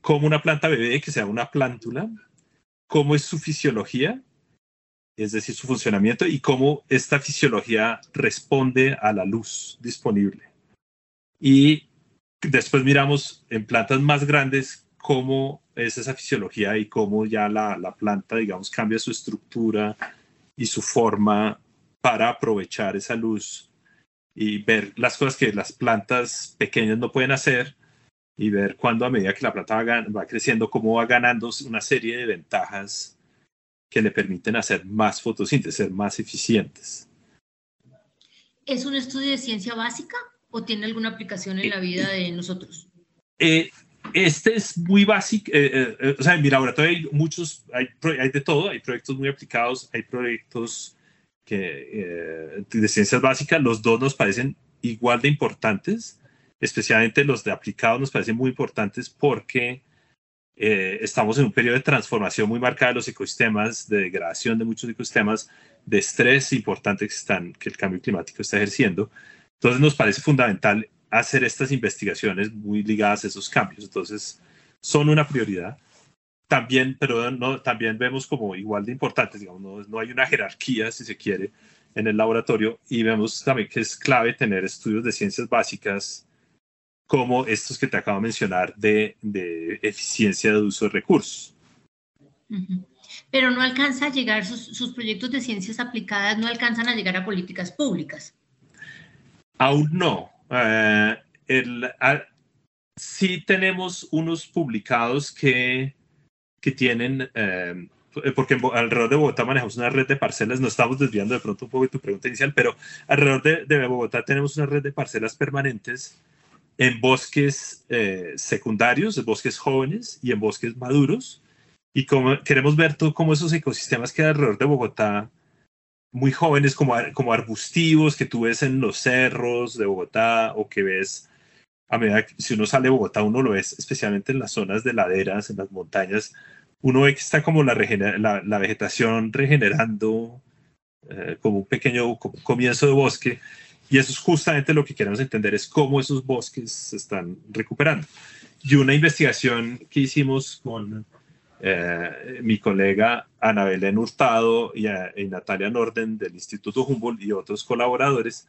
cómo una planta bebé, que sea una plántula, cómo es su fisiología, es decir, su funcionamiento, y cómo esta fisiología responde a la luz disponible. Y después miramos en plantas más grandes cómo es esa fisiología y cómo ya la, la planta, digamos, cambia su estructura y su forma para aprovechar esa luz y ver las cosas que las plantas pequeñas no pueden hacer y ver cuándo a medida que la planta va, creciendo, cómo va ganando una serie de ventajas que le permiten hacer más fotosíntesis, ser más eficientes. ¿Es un estudio de ciencia básica o tiene alguna aplicación en la vida de nosotros? Eh, este es muy básico, eh, eh, o sea, en mi laboratorio hay muchos, hay, hay, de todo, hay proyectos muy aplicados, hay proyectos que, de ciencias básicas, los dos nos parecen igual de importantes especialmente los de aplicados nos parecen muy importantes porque eh, estamos en un periodo de transformación muy marcada de los ecosistemas, de degradación de muchos ecosistemas, de estrés importante que, están, que el cambio climático está ejerciendo. Entonces nos parece fundamental hacer estas investigaciones muy ligadas a esos cambios. Entonces son una prioridad. También, pero no, también vemos como igual de importantes, digamos, no, no hay una jerarquía, si se quiere, en el laboratorio y vemos también que es clave tener estudios de ciencias básicas como estos que te acabo de mencionar de, de eficiencia de uso de recursos. Pero no alcanza a llegar, sus, proyectos de ciencias aplicadas no alcanzan a llegar a políticas públicas. Aún no. Eh, el, sí tenemos unos publicados que, que tienen, eh, porque alrededor de Bogotá manejamos una red de parcelas, no estamos desviando de pronto un poco de tu pregunta inicial, pero alrededor de, de Bogotá tenemos una red de parcelas permanentes en bosques eh, secundarios, en bosques jóvenes y en bosques maduros. Y como, queremos ver todo, cómo esos ecosistemas que hay alrededor de Bogotá, muy jóvenes, como, como arbustivos que tú ves en los cerros de Bogotá o que ves a medida que si uno sale de Bogotá, uno lo ve especialmente en las zonas de laderas, en las montañas, uno ve que está como la, la, vegetación regenerando, eh, como un pequeño comienzo de bosque, y eso es justamente lo que queremos entender, es cómo esos bosques se están recuperando. Y una investigación que hicimos con eh, mi colega Ana Belén Hurtado y, Natalia Norden del Instituto Humboldt y otros colaboradores,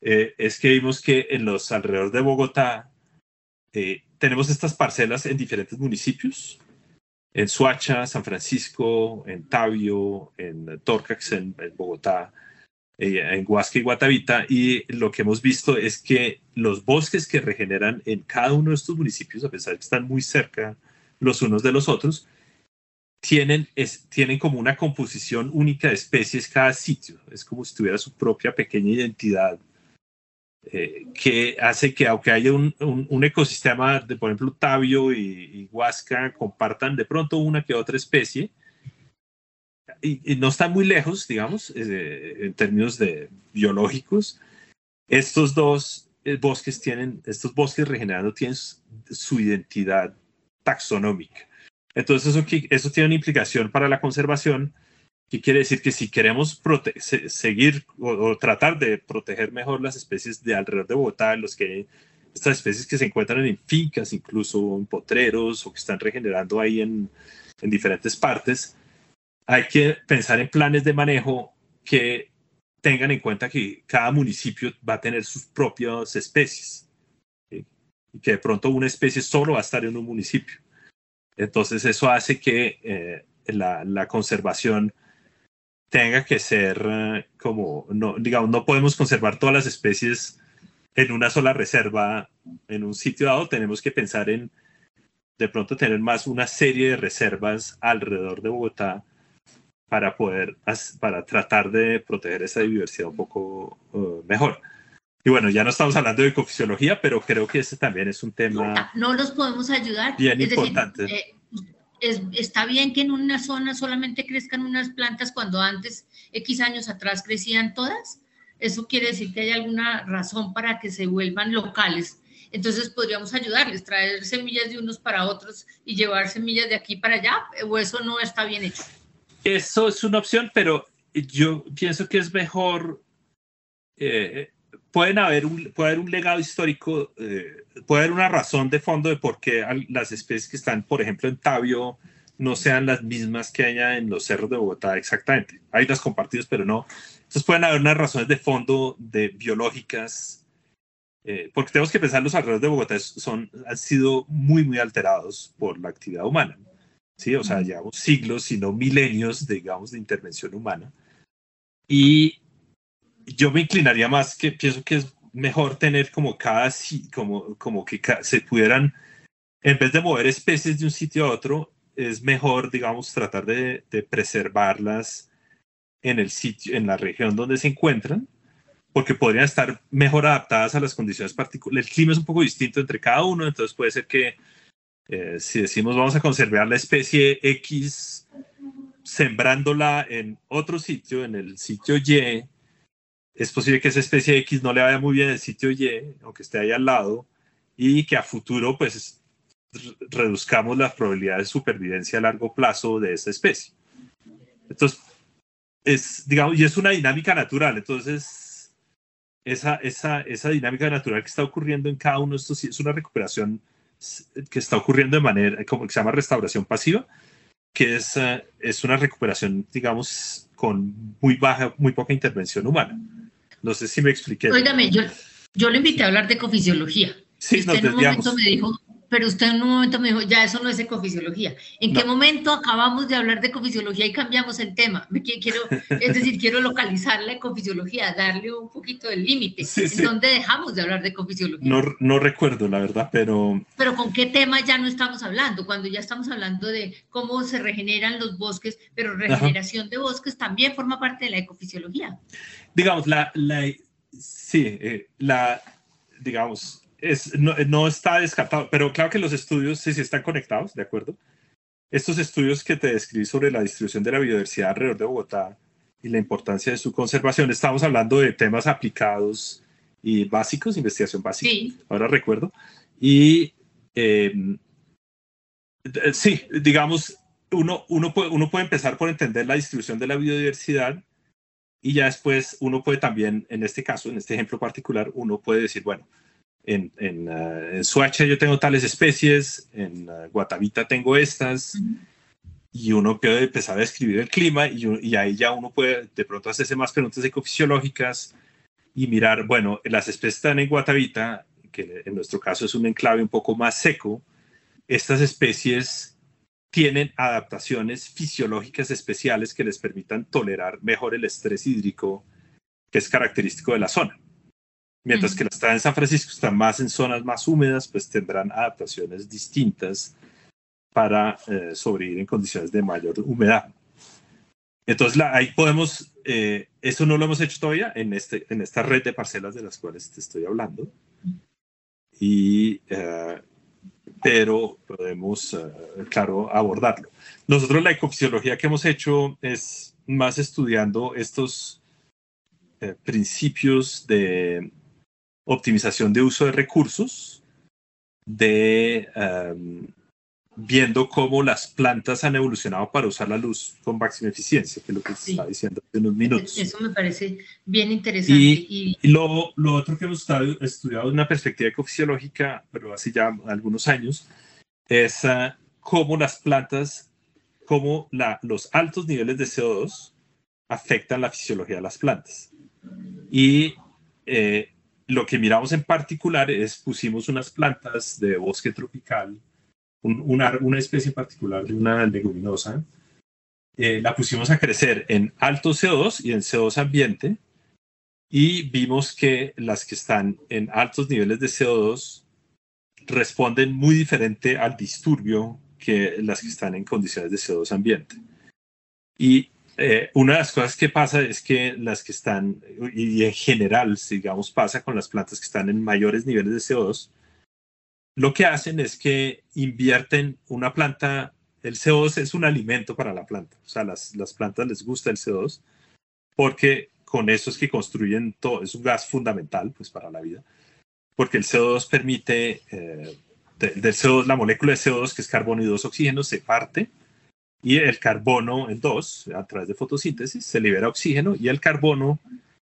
eh, es que vimos que en los alrededores de Bogotá eh, tenemos estas parcelas en diferentes municipios, en Suacha, San Francisco, en Tabio, en Torcax, en Bogotá, eh, en Huasca y Guatavita y lo que hemos visto es que los bosques que regeneran en cada uno de estos municipios, a pesar de que están muy cerca los unos de los otros, tienen, tienen como una composición única de especies cada sitio. Es como si tuviera su propia pequeña identidad eh, que hace que aunque haya un, un, ecosistema de, por ejemplo, Tabio y, y, Huasca compartan de pronto una que otra especie, y, no están muy lejos, digamos, eh, en términos de biológicos. Estos dos eh, bosques tienen, estos bosques regenerando tienen su, identidad taxonómica. Entonces eso, eso tiene una implicación para la conservación, que quiere decir que si queremos seguir o, tratar de proteger mejor las especies de alrededor de Bogotá, los que estas especies que se encuentran en fincas, incluso en potreros o que están regenerando ahí en, en diferentes partes, hay que pensar en planes de manejo que tengan en cuenta que cada municipio va a tener sus propias especies y que de pronto una especie solo va a estar en un municipio. Entonces eso hace que eh, la, conservación tenga que ser eh, como, no, digamos, no podemos conservar todas las especies en una sola reserva en un sitio dado, tenemos que pensar en de pronto tener más una serie de reservas alrededor de Bogotá para poder, para tratar de proteger esa diversidad un poco uh, mejor. Y bueno, ya no estamos hablando de ecofisiología, pero creo que ese también es un tema. No los podemos ayudar. Bien importante. Eh, está bien que en una zona solamente crezcan unas plantas cuando antes, X años atrás, crecían todas. Eso quiere decir que hay alguna razón para que se vuelvan locales. Entonces podríamos ayudarles, traer semillas de unos para otros y llevar semillas de aquí para allá, o eso no está bien hecho. Eso es una opción, pero yo pienso que es mejor. Eh, pueden haber un, legado histórico, eh, puede haber una razón de fondo de por qué las especies que están, por ejemplo, en Tabio no sean las mismas que hay en los cerros de Bogotá exactamente. Hay las compartidas, pero no. Entonces pueden haber unas razones de fondo de biológicas, eh, porque tenemos que pensar los alrededores de Bogotá son, han sido muy, muy alterados por la actividad humana. ¿Sí? O sea, llevamos siglos, si no milenios, digamos, de intervención humana. Y yo me inclinaría más que pienso que es mejor tener como cada, como, como que se pudieran, en vez de mover especies de un sitio a otro, es mejor, digamos, tratar de, de preservarlas en el sitio, en la región donde se encuentran, porque podrían estar mejor adaptadas a las condiciones particulares. El clima es un poco distinto entre cada uno, entonces puede ser que eh, si decimos vamos a conservar la especie X sembrándola en otro sitio, en el sitio Y, es posible que esa especie X no le vaya muy bien en el sitio Y, aunque esté ahí al lado, y que a futuro pues reduzcamos las probabilidades de supervivencia a largo plazo de esa especie. Entonces, es, digamos, y es una dinámica natural, entonces, esa, esa, esa dinámica natural que está ocurriendo en cada uno de estos es una recuperación que está ocurriendo de manera, como que se llama restauración pasiva, que es, eh, es una recuperación, digamos, con muy baja, muy poca intervención humana. No sé si me expliqué. Óigame, yo, yo le invité a hablar de ecofisiología. Sí, usted en un momento me dijo, pero usted en un momento me dijo, ya eso no es ecofisiología. ¿En qué momento acabamos de hablar de ecofisiología y cambiamos el tema? Quiero, es decir, quiero localizar la ecofisiología, darle un poquito de límite. ¿En dónde dejamos de hablar de ecofisiología? No, no recuerdo, la verdad, pero... Pero ¿con qué tema ya no estamos hablando? Cuando ya estamos hablando de cómo se regeneran los bosques, pero regeneración de bosques también forma parte de la ecofisiología. Digamos, la... la sí, eh, la... Digamos, no, está descartado, pero claro que los estudios sí, sí están conectados, ¿de acuerdo? Estos estudios que te describí sobre la distribución de la biodiversidad alrededor de Bogotá y la importancia de su conservación, estamos hablando de temas aplicados y básicos, investigación básica, sí. ahora recuerdo. Y em, sí, digamos, uno, uno, puede, uno puede empezar por entender la distribución de la biodiversidad y ya después uno puede también, en este caso, en este ejemplo particular, uno puede decir, bueno, en, en, uh, yo tengo tales especies, en uh, Guatavita tengo estas, y uno puede empezar a describir el clima y, y, ahí ya uno puede de pronto hacerse más preguntas ecofisiológicas y mirar, bueno, las especies están en Guatavita, que en nuestro caso es un enclave un poco más seco, estas especies tienen adaptaciones fisiológicas especiales que les permitan tolerar mejor el estrés hídrico que es característico de la zona. Mientras que las están en San Francisco están más en zonas más húmedas, pues tendrán adaptaciones distintas para eh, sobrevivir en condiciones de mayor humedad. Entonces ahí podemos, eh, eso no lo hemos hecho todavía en, este, en esta red de parcelas de las cuales te estoy hablando. Y, eh, pero podemos, claro, abordarlo. Nosotros la ecofisiología que hemos hecho es más estudiando estos principios de optimización de uso de recursos, de em, viendo cómo las plantas han evolucionado para usar la luz con máxima eficiencia, que es lo que se está diciendo hace unos minutos. Eso me parece bien interesante. Y, lo, lo, otro que hemos estado, estudiado de una perspectiva ecofisiológica, pero hace ya algunos años, es uh, cómo las plantas, cómo la, los altos niveles de CO2 afectan la fisiología de las plantas. Y eh, lo que miramos en particular es pusimos unas plantas de bosque tropical, una, una, especie particular de una leguminosa, eh, la pusimos a crecer en alto CO2 y en CO2 ambiente y vimos que las que están en altos niveles de CO2 responden muy diferente al disturbio que las que están en condiciones de CO2 ambiente. Y eh, una de las cosas que pasa es que las que están, y en general, digamos, pasa con las plantas que están en mayores niveles de CO2, lo que hacen es que invierten una planta el CO2 es un alimento para la planta. O sea, las, las plantas les gusta el CO2 porque con eso es que construyen todo. Es un gas fundamental pues, para la vida. Porque el CO2 permite, eh, del CO2, la molécula de CO2, que es carbono y dos oxígenos, se parte y el carbono en dos, a través de fotosíntesis, se libera oxígeno y el carbono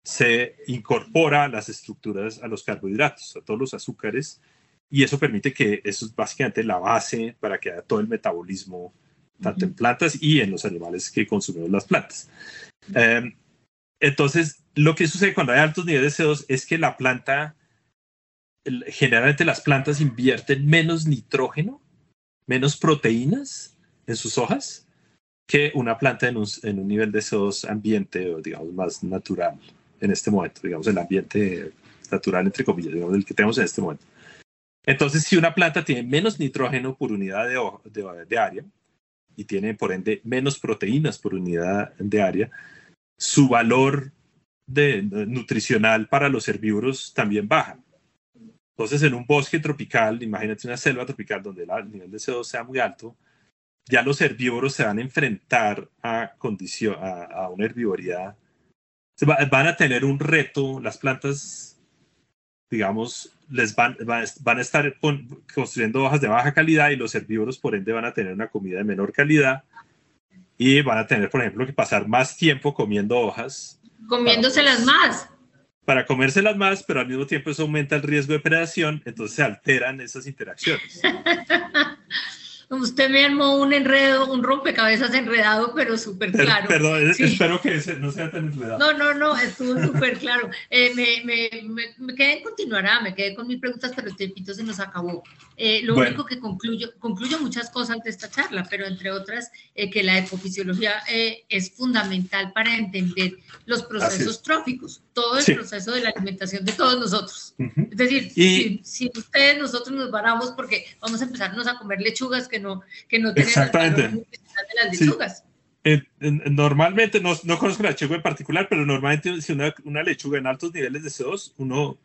se incorpora a las estructuras, a los carbohidratos, a todos los azúcares, y eso permite que eso es básicamente la base para que haya todo el metabolismo, tanto en plantas y en los animales que consumimos las plantas. Em, entonces, lo que sucede cuando hay altos niveles de CO2 es que la planta, generalmente las plantas invierten menos nitrógeno, menos proteínas en sus hojas que una planta en un, en un nivel de CO2 ambiente o digamos más natural en este momento, digamos el ambiente natural entre comillas, digamos el que tenemos en este momento. Entonces, si una planta tiene menos nitrógeno por unidad de, de, de área y tiene por ende menos proteínas por unidad de área, su valor de, nutricional para los herbívoros también baja. Entonces, en un bosque tropical, imagínate una selva tropical donde el nivel de CO2 sea muy alto, ya los herbívoros se van a enfrentar a, condición, a, una herbivoría. van a tener un reto, las plantas, digamos, les van, van, a estar construyendo hojas de baja calidad y los herbívoros, por ende, van a tener una comida de menor calidad y van a tener, por ejemplo, que pasar más tiempo comiendo hojas. Comiéndoselas más. Para comérselas más, pero al mismo tiempo eso aumenta el riesgo de predación, entonces se alteran esas interacciones. Usted me armó un enredo, un rompecabezas enredado, pero súper claro. Perdón, espero que no sea tan enredado. No, no, no, estuvo súper claro. Eh, me, me, me, quedé en continuará, me quedé con mis preguntas, pero el tiempito se nos acabó. Eh, lo único que concluyo, concluyo muchas cosas de esta charla, pero entre otras, eh, que la ecofisiología es fundamental para entender los procesos tróficos, todo el proceso de la alimentación de todos nosotros. Es decir, si, si, ustedes, nosotros nos varamos porque vamos a empezarnos a comer lechugas que no, que no tienen Exactamente. el de las lechugas. normalmente, no, no, conozco la lechuga en particular, pero normalmente si una, una, lechuga en altos niveles de CO2, uno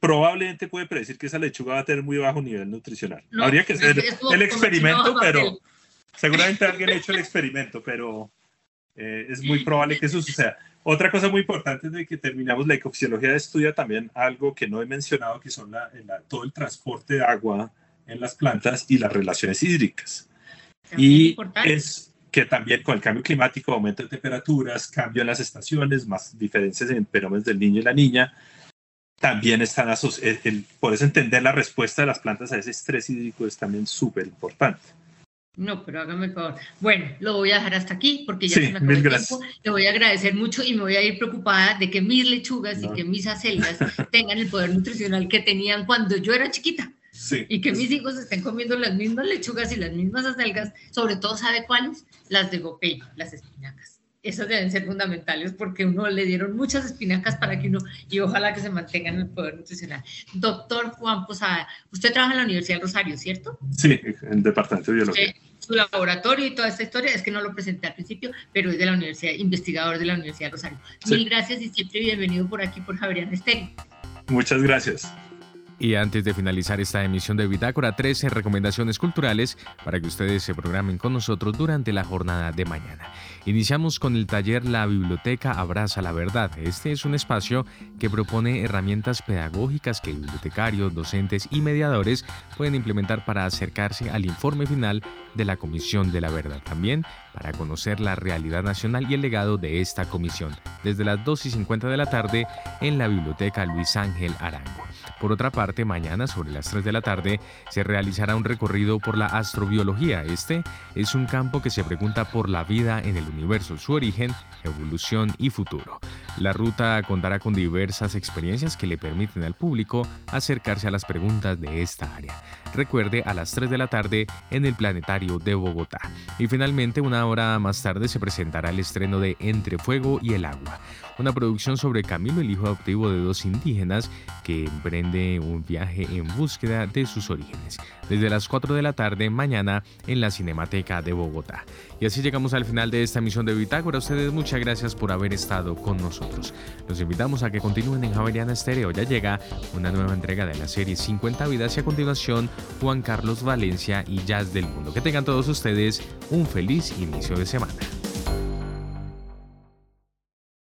probablemente puede predecir que esa lechuga va a tener muy bajo nivel nutricional. Habría que hacer el experimento, pero seguramente alguien ha hecho el experimento, pero eh, es muy probable que eso suceda. Otra cosa muy importante de que terminamos la ecofisiología estudia también algo que no he mencionado, que son la, todo el transporte de agua en las plantas y las relaciones hídricas. y es que también con el cambio climático, aumento de temperaturas, cambio en las estaciones, más diferencias en fenómenos del niño y la niña, también están asociados. Por eso entender la respuesta de las plantas a ese estrés hídrico es también súper importante. No, pero hágame el favor. Bueno, lo voy a dejar hasta aquí porque ya se me acabó el tiempo. Le voy a agradecer mucho y me voy a ir preocupada de que mis lechugas y que mis acelgas tengan el poder nutricional que tenían cuando yo era chiquita. Y que mis hijos estén comiendo las mismas lechugas y las mismas acelgas, sobre todo, ¿sabe cuáles? Las de gopey, las espinacas. Esas deben ser fundamentales porque uno le dieron muchas espinacas para que uno, y ojalá que se mantengan en el poder nutricional. Doctor Juan Posada, usted trabaja en la Universidad de Rosario, ¿cierto? Sí, en el Departamento de Biología. su laboratorio y toda esta historia, es que no lo presenté al principio, pero es de la Universidad, investigador de la Universidad de Rosario. Mil gracias y siempre bienvenido por aquí, por Javerian Estéreo. Muchas gracias. Y antes de finalizar esta emisión de Bitácora, 13 recomendaciones culturales para que ustedes se programen con nosotros durante la jornada de mañana. Iniciamos con el taller La Biblioteca Abraza la Verdad. Este es un espacio que propone herramientas pedagógicas que bibliotecarios, docentes y mediadores pueden implementar para acercarse al informe final de la Comisión de la Verdad. También para conocer la realidad nacional y el legado de esta comisión, desde las 2 y 50 de la tarde en la Biblioteca Luis Ángel Arango. Por otra parte, mañana sobre las 3 de la tarde se realizará un recorrido por la astrobiología. Este es un campo que se pregunta por la vida en el universo su origen, evolución y futuro. La ruta contará con diversas experiencias que le permiten al público acercarse a las preguntas de esta área. Recuerde a las 3 de la tarde en el Planetario de Bogotá. Y finalmente, una hora más tarde se presentará el estreno de Entre Fuego y el Agua, una producción sobre Camilo, el hijo adoptivo de dos indígenas que emprende un viaje en búsqueda de sus orígenes, desde las 4 de la tarde mañana en la Cinemateca de Bogotá. Y así llegamos al final de esta emisión de Bitácora. Ustedes muchas gracias por haber estado con nosotros. Los invitamos a que continúen en Javeriana Estéreo. Ya llega una nueva entrega de la serie 50 vidas y a continuación Juan Carlos Valencia y Jazz del Mundo. Que tengan todos ustedes un feliz inicio de semana.